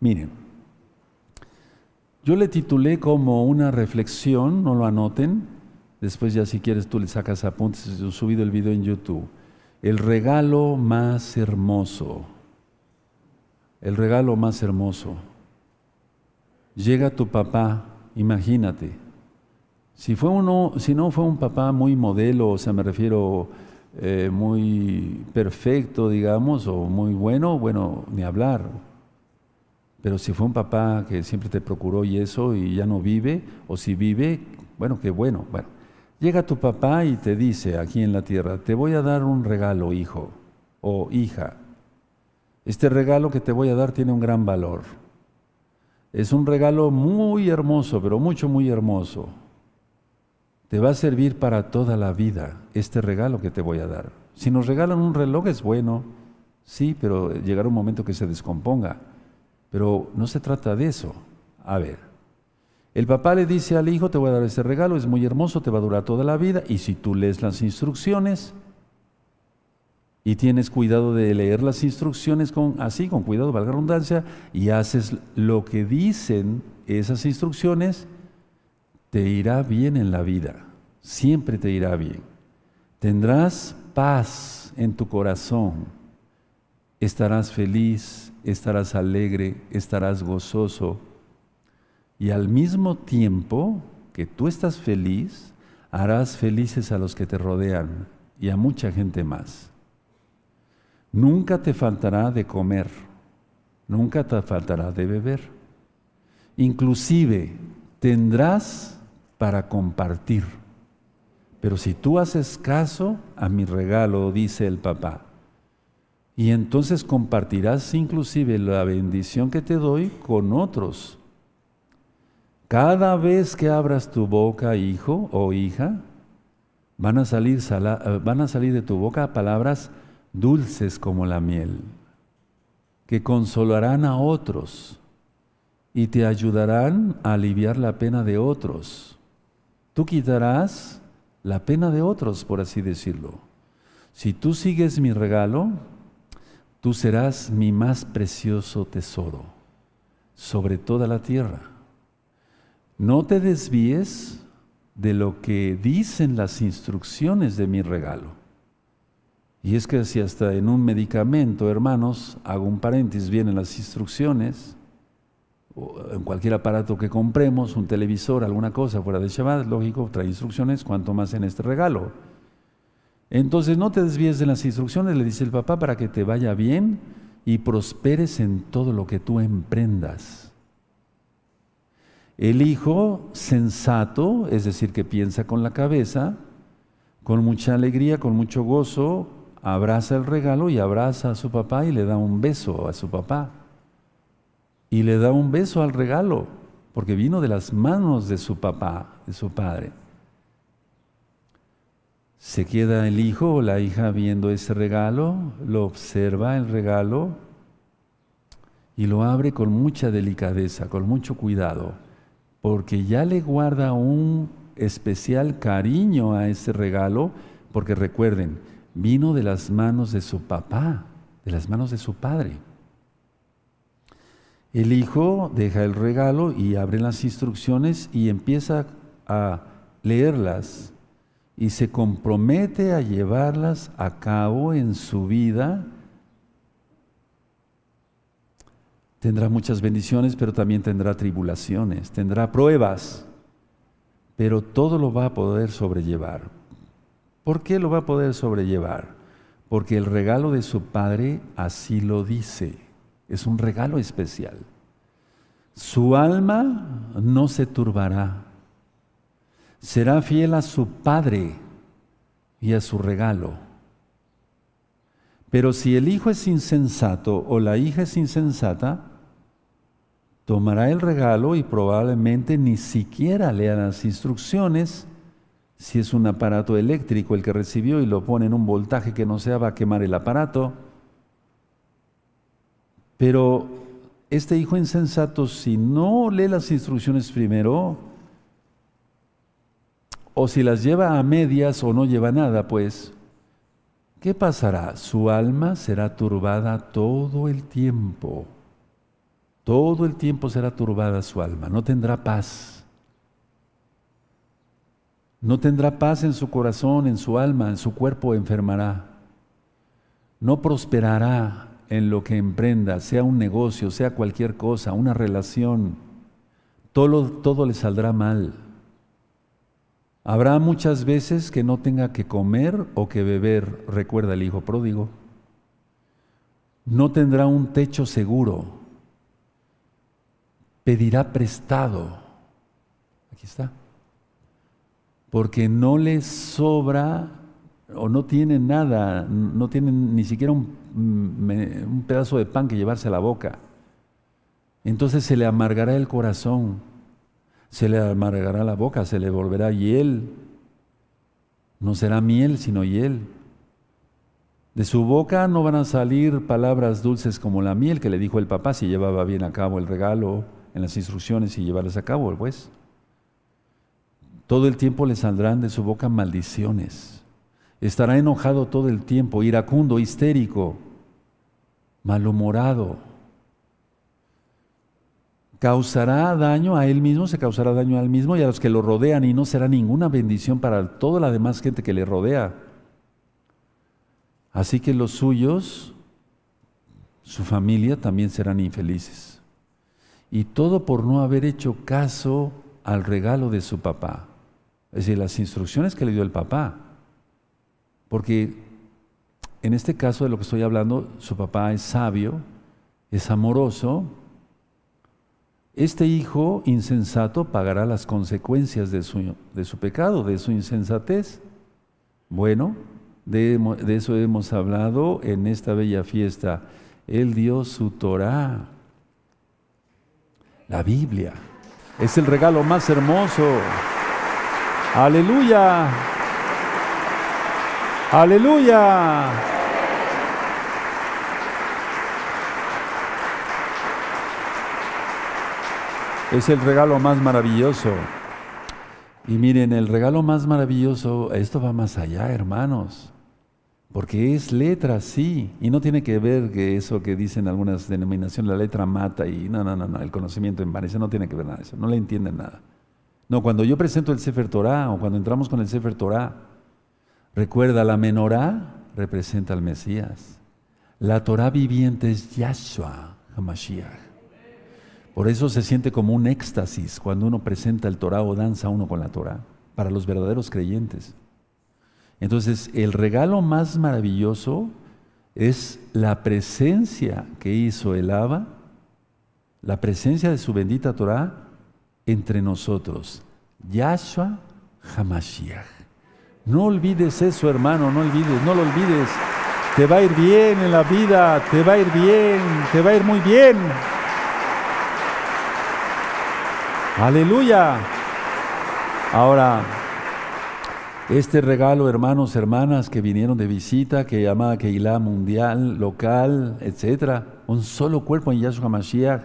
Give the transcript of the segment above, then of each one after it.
Miren, yo le titulé como una reflexión, no lo anoten, después ya si quieres tú le sacas apuntes, he subido el video en YouTube. El regalo más hermoso, el regalo más hermoso. Llega tu papá, imagínate, si, fue uno, si no fue un papá muy modelo, o sea, me refiero eh, muy perfecto, digamos, o muy bueno, bueno, ni hablar. Pero si fue un papá que siempre te procuró y eso y ya no vive, o si vive, bueno, qué bueno. Bueno, llega tu papá y te dice aquí en la tierra, te voy a dar un regalo, hijo o hija. Este regalo que te voy a dar tiene un gran valor. Es un regalo muy hermoso, pero mucho, muy hermoso. Te va a servir para toda la vida este regalo que te voy a dar. Si nos regalan un reloj es bueno, sí, pero llegará un momento que se descomponga. Pero no se trata de eso. A ver, el papá le dice al hijo, te voy a dar este regalo, es muy hermoso, te va a durar toda la vida, y si tú lees las instrucciones y tienes cuidado de leer las instrucciones con, así, con cuidado, valga la redundancia, y haces lo que dicen esas instrucciones, te irá bien en la vida, siempre te irá bien. Tendrás paz en tu corazón, estarás feliz, estarás alegre, estarás gozoso y al mismo tiempo que tú estás feliz, harás felices a los que te rodean y a mucha gente más. Nunca te faltará de comer, nunca te faltará de beber. Inclusive tendrás para compartir. Pero si tú haces caso a mi regalo, dice el papá, y entonces compartirás inclusive la bendición que te doy con otros. Cada vez que abras tu boca, hijo o hija, van a salir, eh, van a salir de tu boca palabras dulces como la miel, que consolarán a otros y te ayudarán a aliviar la pena de otros. Tú quitarás la pena de otros, por así decirlo. Si tú sigues mi regalo, tú serás mi más precioso tesoro sobre toda la tierra. No te desvíes de lo que dicen las instrucciones de mi regalo. Y es que si hasta en un medicamento, hermanos, hago un paréntesis, vienen las instrucciones, en cualquier aparato que compremos, un televisor, alguna cosa fuera de Shabbat, lógico, trae instrucciones, cuanto más en este regalo. Entonces no te desvíes de las instrucciones, le dice el papá, para que te vaya bien y prosperes en todo lo que tú emprendas. El hijo sensato, es decir, que piensa con la cabeza, con mucha alegría, con mucho gozo, abraza el regalo y abraza a su papá y le da un beso a su papá y le da un beso al regalo, porque vino de las manos de su papá, de su padre. Se queda el hijo o la hija viendo ese regalo, lo observa el regalo y lo abre con mucha delicadeza, con mucho cuidado, porque ya le guarda un especial cariño a ese regalo, porque recuerden, vino de las manos de su papá, de las manos de su padre. El hijo deja el regalo y abre las instrucciones y empieza a leerlas y se compromete a llevarlas a cabo en su vida. Tendrá muchas bendiciones, pero también tendrá tribulaciones, tendrá pruebas, pero todo lo va a poder sobrellevar. ¿Por qué lo va a poder sobrellevar? Porque el regalo de su padre así lo dice. Es un regalo especial. Su alma no se turbará. Será fiel a su Padre y a su regalo. Pero si el hijo es insensato o la hija es insensata, tomará el regalo y probablemente ni siquiera lea las instrucciones. Si es un aparato eléctrico el que recibió y lo pone en un voltaje que no sea, va a quemar el aparato pero este hijo insensato, si no lee las instrucciones primero, o si las lleva a medias o no lleva nada, pues, ¿qué pasará? Su alma será turbada todo el tiempo. Todo el tiempo será turbada su alma, no tendrá paz. No tendrá paz en su corazón, en su alma, en su cuerpo enfermará. No prosperará en lo que emprenda, sea un negocio, sea cualquier cosa, una relación. Todo, todo le saldrá mal. Habrá muchas veces que no tenga que comer o que beber, recuerda el hijo pródigo. No tendrá un techo seguro. Pedirá prestado. Aquí está. Porque no le sobra o no tiene nada, no tiene ni siquiera un, un pedazo de pan que llevarse a la boca. Entonces se le amargará el corazón se le amargará la boca, se le volverá hiel. No será miel, sino hiel. De su boca no van a salir palabras dulces como la miel que le dijo el papá si llevaba bien a cabo el regalo en las instrucciones y llevarlas a cabo, pues. Todo el tiempo le saldrán de su boca maldiciones. Estará enojado todo el tiempo, iracundo, histérico, malhumorado causará daño a él mismo, se causará daño a él mismo y a los que lo rodean y no será ninguna bendición para toda la demás gente que le rodea. Así que los suyos, su familia también serán infelices. Y todo por no haber hecho caso al regalo de su papá. Es decir, las instrucciones que le dio el papá. Porque en este caso de lo que estoy hablando, su papá es sabio, es amoroso, este hijo insensato pagará las consecuencias de su, de su pecado, de su insensatez. Bueno, de, de, eso hemos hablado en esta bella fiesta. Él dio su Torah, la Biblia. Es el regalo más hermoso. Aleluya. Aleluya. Es el regalo más maravilloso. Y miren, el regalo más maravilloso, esto va más allá, hermanos. Porque es letra, sí, y no tiene que ver que eso que dicen algunas denominaciones, la letra mata y no, no, no, no, el conocimiento envanece, no tiene que ver nada eso, no le entienden nada. No, cuando yo presento el Sefer Torah o cuando entramos con el Sefer Torah, recuerda, la menorá representa al Mesías. La Torah viviente es Yahshua HaMashiach. Por eso se siente como un éxtasis cuando uno presenta el Torah o danza uno con la Torah, para los verdaderos creyentes. Entonces, el regalo más maravilloso es la presencia que hizo el Abba, la presencia de su bendita Torah entre nosotros. Yahshua Hamashiach. No olvides eso, hermano, no olvides, no lo olvides. Te va a ir bien en la vida, te va a ir bien, te va a ir muy bien. Aleluya. Ahora, este regalo, hermanos, hermanas que vinieron de visita, que llamada Keilah mundial, local, etcétera, un solo cuerpo en Yahshua Mashiach,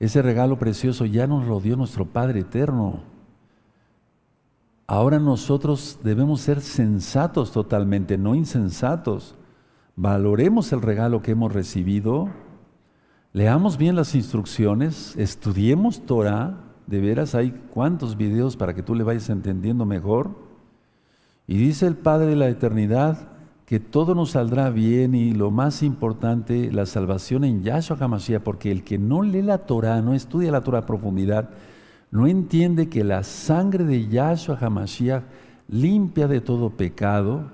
ese regalo precioso ya nos lo dio nuestro Padre eterno. Ahora nosotros debemos ser sensatos totalmente, no insensatos. Valoremos el regalo que hemos recibido, leamos bien las instrucciones, estudiemos Torah, de veras hay cuántos videos para que tú le vayas entendiendo mejor. Y dice el Padre de la Eternidad que todo nos saldrá bien y lo más importante, la salvación en Yahshua HaMashiach, porque el que no lee la Torah, no estudia la Torah a profundidad, no entiende que la sangre de Yahshua HaMashiach limpia de todo pecado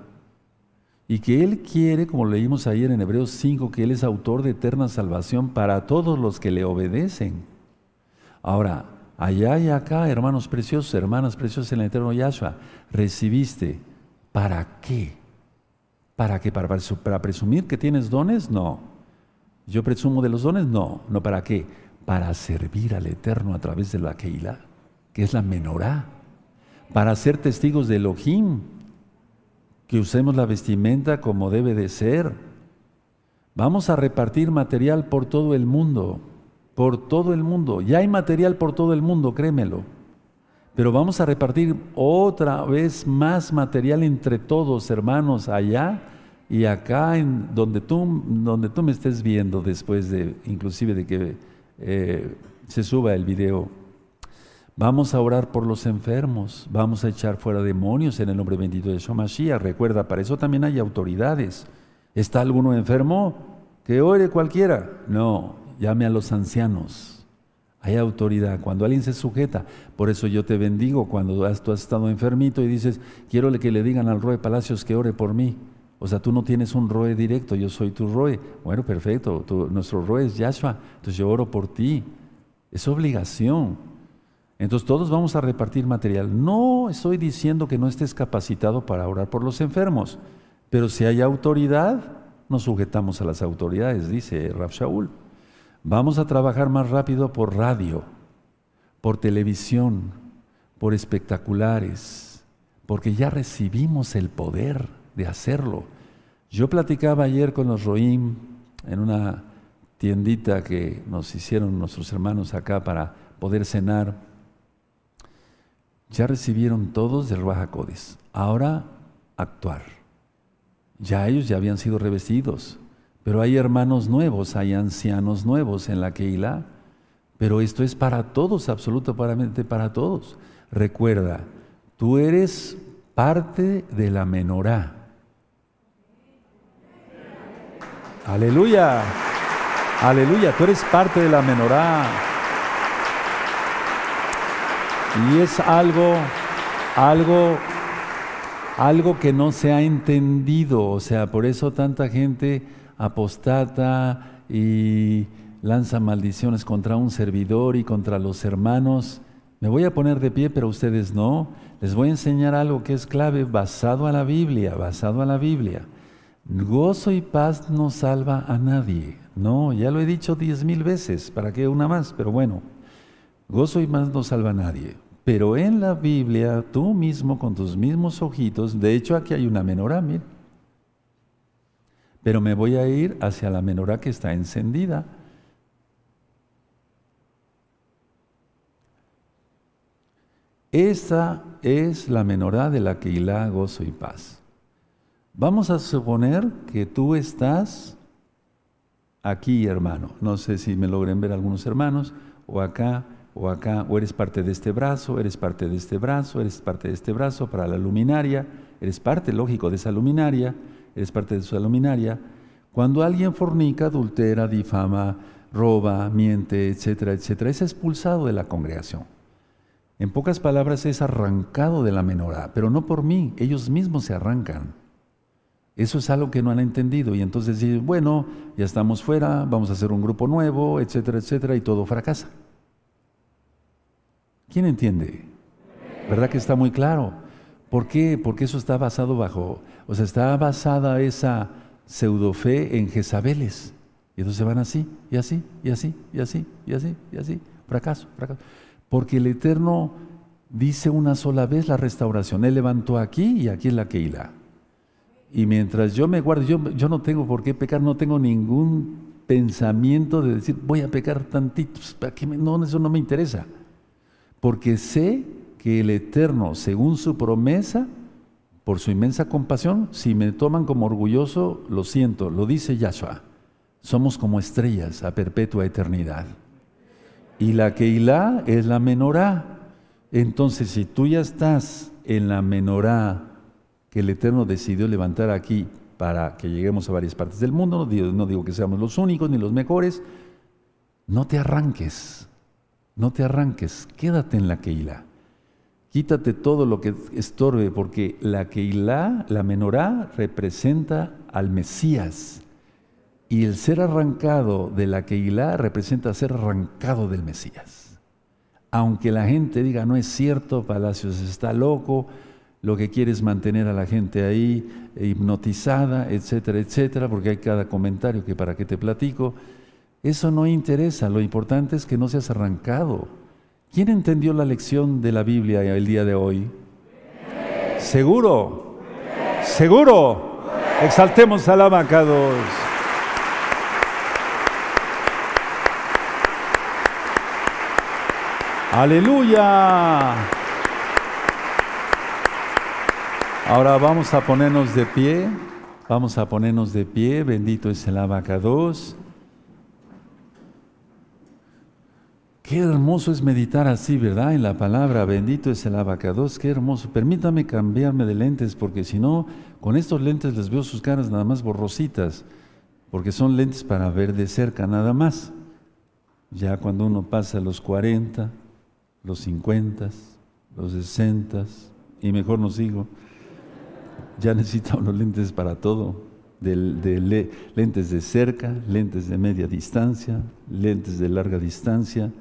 y que Él quiere, como leímos ayer en Hebreos 5, que Él es autor de eterna salvación para todos los que le obedecen. Ahora, allá y acá, hermanos preciosos, hermanas preciosas en el eterno Yahshua, recibiste. ¿Para qué? ¿Para qué? ¿Para, ¿Para, presumir que tienes dones? No. ¿Yo presumo de los dones? No. ¿No para qué? Para servir al Eterno a través de la Keilah, que es la menorá. Para ser testigos de Elohim, que usemos la vestimenta como debe de ser. Vamos a repartir material por todo el mundo por todo el mundo. Ya hay material por todo el mundo, créemelo. Pero vamos a repartir otra vez más material entre todos, hermanos, allá y acá, en donde tú, donde tú me estés viendo después de, inclusive de que eh, se suba el video. Vamos a orar por los enfermos, vamos a echar fuera demonios en el nombre bendito de Shomashia. Recuerda, para eso también hay autoridades. ¿Está alguno enfermo? Que ore cualquiera. No, llame a los ancianos. Hay autoridad. Cuando alguien se sujeta, por eso yo te bendigo cuando has, tú has estado enfermito y dices, quiero que le digan al Roe Palacios que ore por mí. O sea, tú no tienes un Roe directo, yo soy tu Roe. Bueno, perfecto, nuestro Roe es Yahshua, entonces yo oro por ti. Es obligación. Entonces todos vamos a repartir material. No estoy diciendo que no estés capacitado para orar por los enfermos, pero si hay autoridad, nos sujetamos a las autoridades, dice Rab Shaul. Vamos a trabajar más rápido por radio, por televisión, por espectaculares, porque ya recibimos el poder de hacerlo. Yo platicaba ayer con los Roim en una tiendita que nos hicieron nuestros hermanos acá para poder cenar ya recibieron todos del Ruach Ahora actuar. Ya ellos ya habían sido revestidos, pero hay hermanos nuevos, hay ancianos nuevos en la Keilah, pero esto es para todos, absolutamente para todos. Recuerda, tú eres parte de la menorá. Aleluya, aleluya, tú eres parte de la menorá. Y es algo, algo, algo que no se ha entendido. O sea, por eso tanta gente apostata y lanza maldiciones contra un servidor y contra los hermanos. Me voy a poner de pie, pero ustedes no. Les voy a enseñar algo que es clave basado a la Biblia, basado a la Biblia. Gozo y paz no salva a nadie. No, ya lo he dicho diez mil veces, ¿para qué una más? Pero bueno, gozo y paz no salva a nadie. Pero en la Biblia, tú mismo con tus mismos ojitos, de hecho aquí hay una menorá, mira. Pero me voy a ir hacia la menorá que está encendida. Esta es la menorá de la que hilá gozo y paz. Vamos a suponer que tú estás aquí, hermano. No sé si me logren ver algunos hermanos, o acá, o acá, o eres parte de este brazo, eres parte de este brazo, eres parte de este brazo para la luminaria, eres parte, lógico, de esa luminaria, eres parte de esa luminaria. Cuando alguien fornica, adultera, difama, roba, miente, etcétera, etcétera, es expulsado de la congregación. En pocas palabras, es arrancado de la menorá, pero no por mí, ellos mismos se arrancan. Eso es algo que no han entendido y entonces dicen, bueno, ya estamos fuera, vamos a hacer un grupo nuevo, etcétera, etcétera, y todo fracasa. ¿Quién entiende? ¿Verdad que está muy claro? ¿Por qué? Porque eso está basado bajo, o sea, está basada esa pseudofe en Jezabeles. Y entonces van así, y así, y así, y así, y así, y así. Fracaso, fracaso. Porque el Eterno dice una sola vez la restauración. Él levantó aquí y aquí es la Keila. Y mientras yo me guardo, yo, yo no tengo por qué pecar, no tengo ningún pensamiento de decir, voy a pecar tantito, ¿para qué no, eso no me interesa porque sé que el Eterno, según su promesa, por su inmensa compasión, si me toman como orgulloso, lo siento, lo dice Yahshua. Somos como estrellas a perpetua eternidad. Y la Keilah es la menorá. Entonces, si tú ya estás en la menorá que el Eterno decidió levantar aquí para que lleguemos a varias partes del mundo, no digo, no digo que seamos los únicos ni los mejores, no te arranques, no te arranques, quédate en la Keilah. Quítate todo lo que estorbe, porque la Keilah, la menorá, representa al Mesías. Y el ser arrancado de la Keilah representa ser arrancado del Mesías. Aunque la gente diga, no es cierto, Palacios está loco, lo que quiere es mantener a la gente ahí hipnotizada, etcétera, etcétera, porque hay cada comentario que para qué te platico. Eso no interesa, lo importante es que no seas arrancado. ¿Quién entendió la lección de la Biblia el día de hoy? Seguro, seguro. Exaltemos al abacados. Aleluya. Ahora vamos a ponernos de pie. Vamos a ponernos de pie. Bendito es el abacados. Qué hermoso es meditar así, ¿verdad? En la palabra, bendito es el abacados, qué hermoso. Permítame cambiarme de lentes, porque si no, con estos lentes les veo sus caras nada más borrositas, porque son lentes para ver de cerca nada más. Ya cuando uno pasa los 40, los 50, los 60, y mejor no sigo, ya necesita unos lentes para todo. De, lentes de cerca, lentes de media distancia, lentes de larga distancia,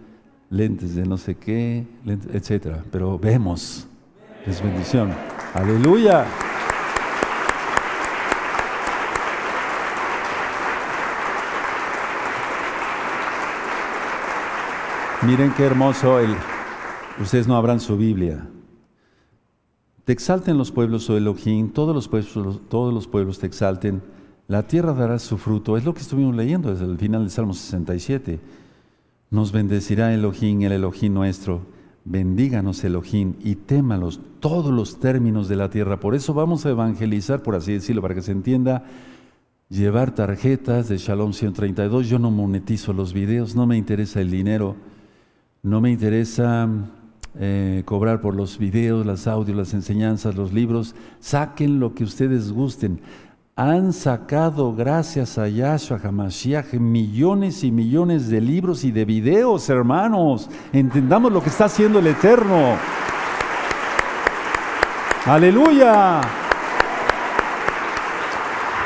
lentes de no sé qué, etcétera. Pero vemos, es bendición. Aleluya. Miren qué hermoso el. Ustedes no abran su Biblia. Te exalten los pueblos, oh Elohim, todos los pueblos, todos los pueblos te exalten. La tierra dará su fruto. Es lo que estuvimos leyendo desde el final del Salmo 67. Nos bendecirá Elohim, el Elohim nuestro. Bendíganos Elohim y témalos todos los términos de la tierra. Por eso vamos a evangelizar, por así decirlo, para que se entienda, llevar tarjetas de Shalom 132. Yo no monetizo los videos, no me interesa el dinero, no me interesa eh, cobrar por los videos, las audios, las enseñanzas, los libros. Saquen lo que ustedes gusten han sacado, gracias a Yahshua HaMashiach, millones y millones de libros y de videos, hermanos. Entendamos lo que está haciendo el Eterno. Aleluya.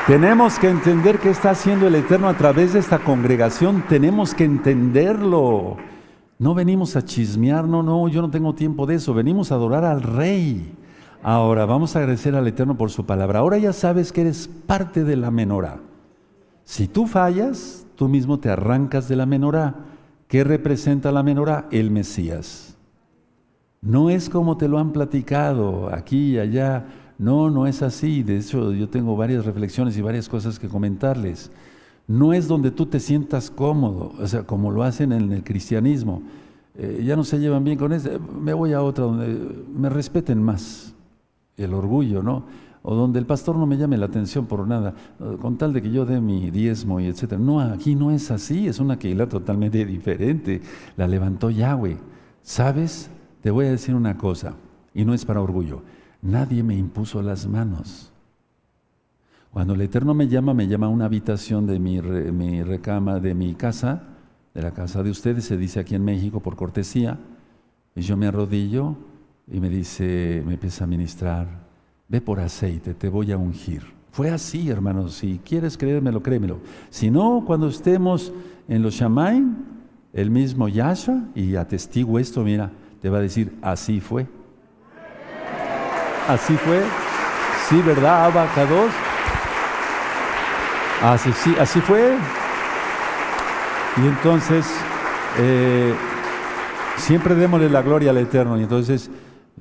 Tenemos que entender qué está haciendo el Eterno a través de esta congregación. Tenemos que entenderlo. No venimos a chismear, no, no, yo no tengo tiempo de eso. Venimos a adorar al Rey. Ahora vamos a agradecer al Eterno por su palabra. Ahora ya sabes que eres parte de la menorá. Si tú fallas, tú mismo te arrancas de la menorá. ¿Qué representa la menorá? El Mesías. No es como te lo han platicado aquí y allá. No, no es así. De hecho, yo tengo varias reflexiones y varias cosas que comentarles. No es donde tú te sientas cómodo, o sea, como lo hacen en el cristianismo. Eh, ya no se llevan bien con eso, me voy a otra donde me respeten más el orgullo, ¿no? O donde el pastor no me llame la atención por nada, con tal de que yo dé mi diezmo y etcétera. No, aquí no es así, es una Keilah totalmente diferente. La levantó Yahweh. ¿Sabes? Te voy a decir una cosa, y no es para orgullo. Nadie me impuso las manos. Cuando el Eterno me llama, me llama a una habitación de mi, mi recama, de mi casa, de la casa de ustedes, se dice aquí en México por cortesía, y yo me arrodillo y me dice, me empieza a ministrar, ve por aceite, te voy a ungir. Fue así, hermanos, si quieres creérmelo, créemelo. Si no, cuando estemos en los Shamaim, el mismo Yahshua, y atestigo esto, mira, te va a decir, así fue. Así fue. Sí, ¿verdad, Abacados? Así, sí, así fue. Y entonces, eh, siempre démosle la gloria al Eterno. Y entonces,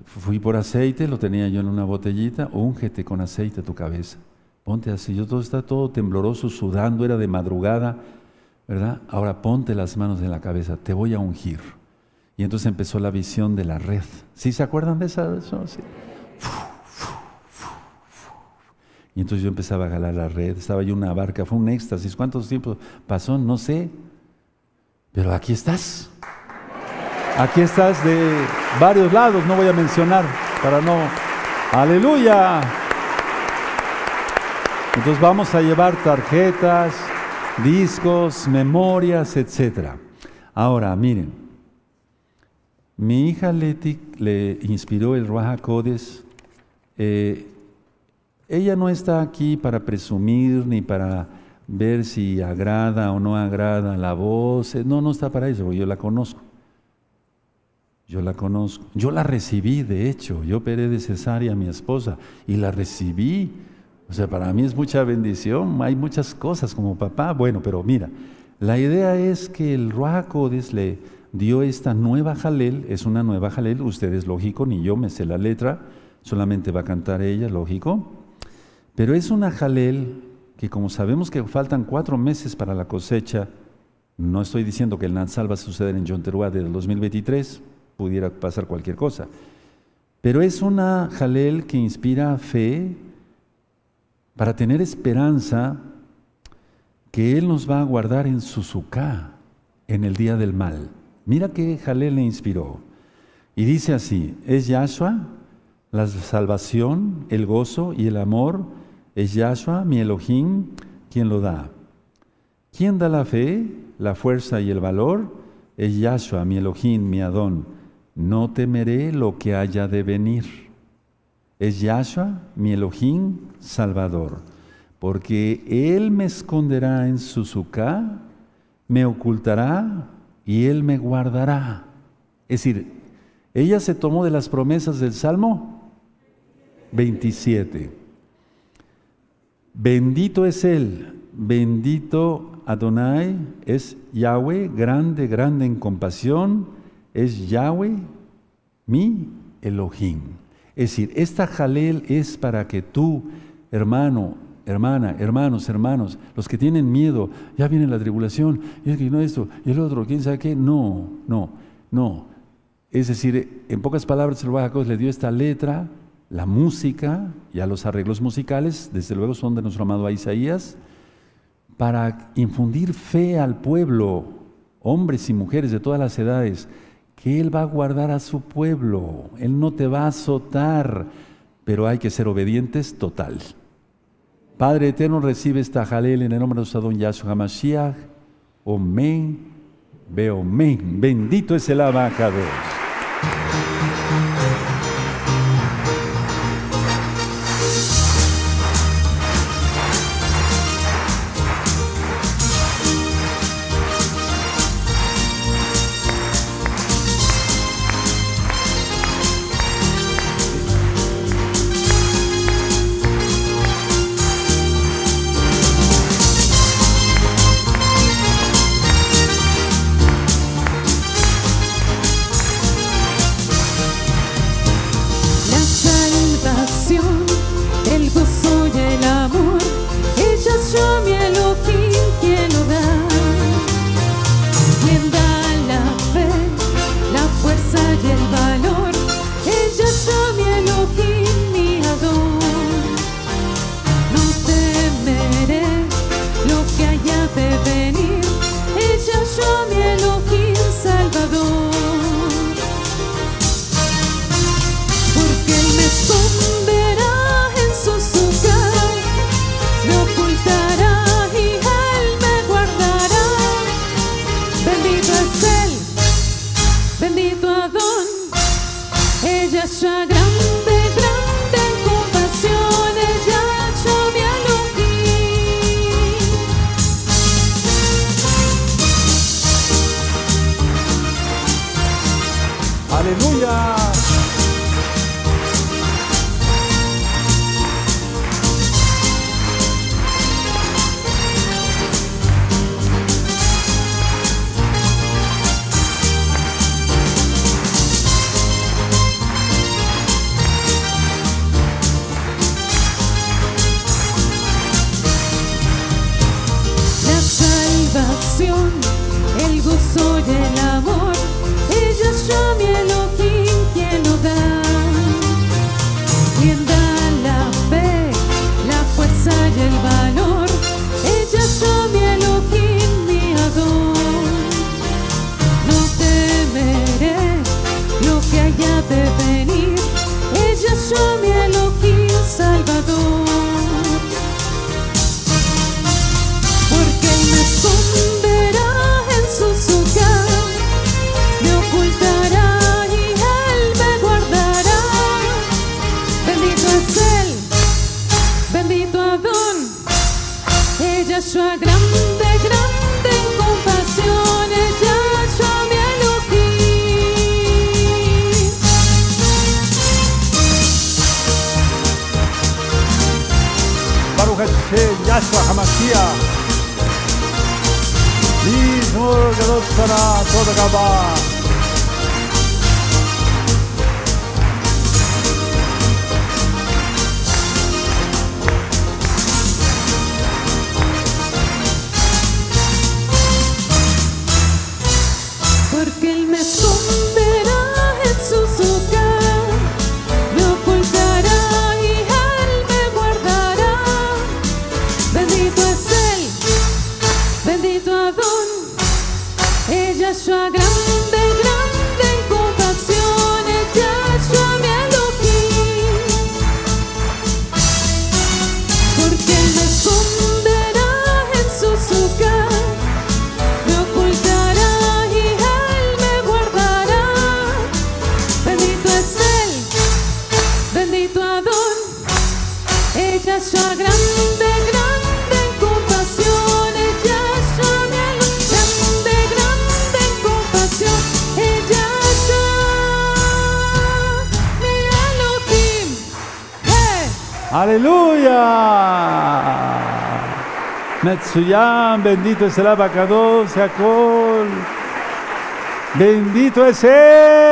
Fui por aceite, lo tenía yo en una botellita, úngete con aceite tu cabeza. Ponte así, yo todo está todo tembloroso, sudando, era de madrugada, ¿verdad? Ahora ponte las manos en la cabeza, te voy a ungir. Y entonces empezó la visión de la red. ¿Sí se acuerdan de esa? Y entonces yo empezaba a jalar la red, estaba yo en una barca, fue un éxtasis. ¿Cuántos tiempos pasó? No sé. Pero aquí estás. Aquí estás de varios lados, no voy a mencionar para no... Aleluya. Entonces vamos a llevar tarjetas, discos, memorias, etc. Ahora, miren, mi hija Leti le inspiró el Raja Codes. Eh, ella no está aquí para presumir ni para ver si agrada o no agrada la voz. No, no está para eso, yo la conozco. Yo la conozco. Yo la recibí, de hecho. Yo operé de cesárea a mi esposa y la recibí. O sea, para mí es mucha bendición. Hay muchas cosas como papá. Bueno, pero mira, la idea es que el Ruajacodes le dio esta nueva jalel. Es una nueva jalel. Ustedes, lógico, ni yo me sé la letra. Solamente va a cantar ella, lógico. Pero es una jalel que como sabemos que faltan cuatro meses para la cosecha, no estoy diciendo que el Natsal va a suceder en Yonteruá del 2023, pudiera pasar cualquier cosa. Pero es una jalel que inspira fe para tener esperanza que Él nos va a guardar en su suká en el día del mal. Mira que Jalel le inspiró. Y dice así, es Yahshua la salvación, el gozo y el amor, es Yahshua, mi Elohim, quien lo da. ¿Quién da la fe, la fuerza y el valor? Es Yahshua, mi Elohim, mi Adón. No temeré lo que haya de venir. Es Yahshua, mi Elohim, Salvador. Porque Él me esconderá en su suká, me ocultará y Él me guardará. Es decir, ella se tomó de las promesas del Salmo 27. Bendito es Él, bendito Adonai, es Yahweh, grande, grande en compasión, es Yahweh, mi Elohim. Es decir, esta jalel es para que tú, hermano, hermana, hermanos, hermanos, los que tienen miedo, ya viene la tribulación, y es que no esto, y el otro, quién sabe qué, no, no, no. Es decir, en pocas palabras, el Bajacoz le dio esta letra la música, y a los arreglos musicales, desde luego son de nuestro amado Isaías, para infundir fe al pueblo, hombres y mujeres de todas las edades, que Él va a guardar a su pueblo, Él no te va a azotar, pero hay que ser obedientes total. Padre eterno, recibe esta jalel en el nombre de nuestro don Yahshua HaMashiach. Omen, men. Bendito es el abacados. el gozo y el amor. Ella es mi Elohim, quien lo da. μια στραχαμασία. Δις μόνο και δόξανα το δεκαμπά. Metsuyam, bendito es el abacado, Seacol. Bendito es Él.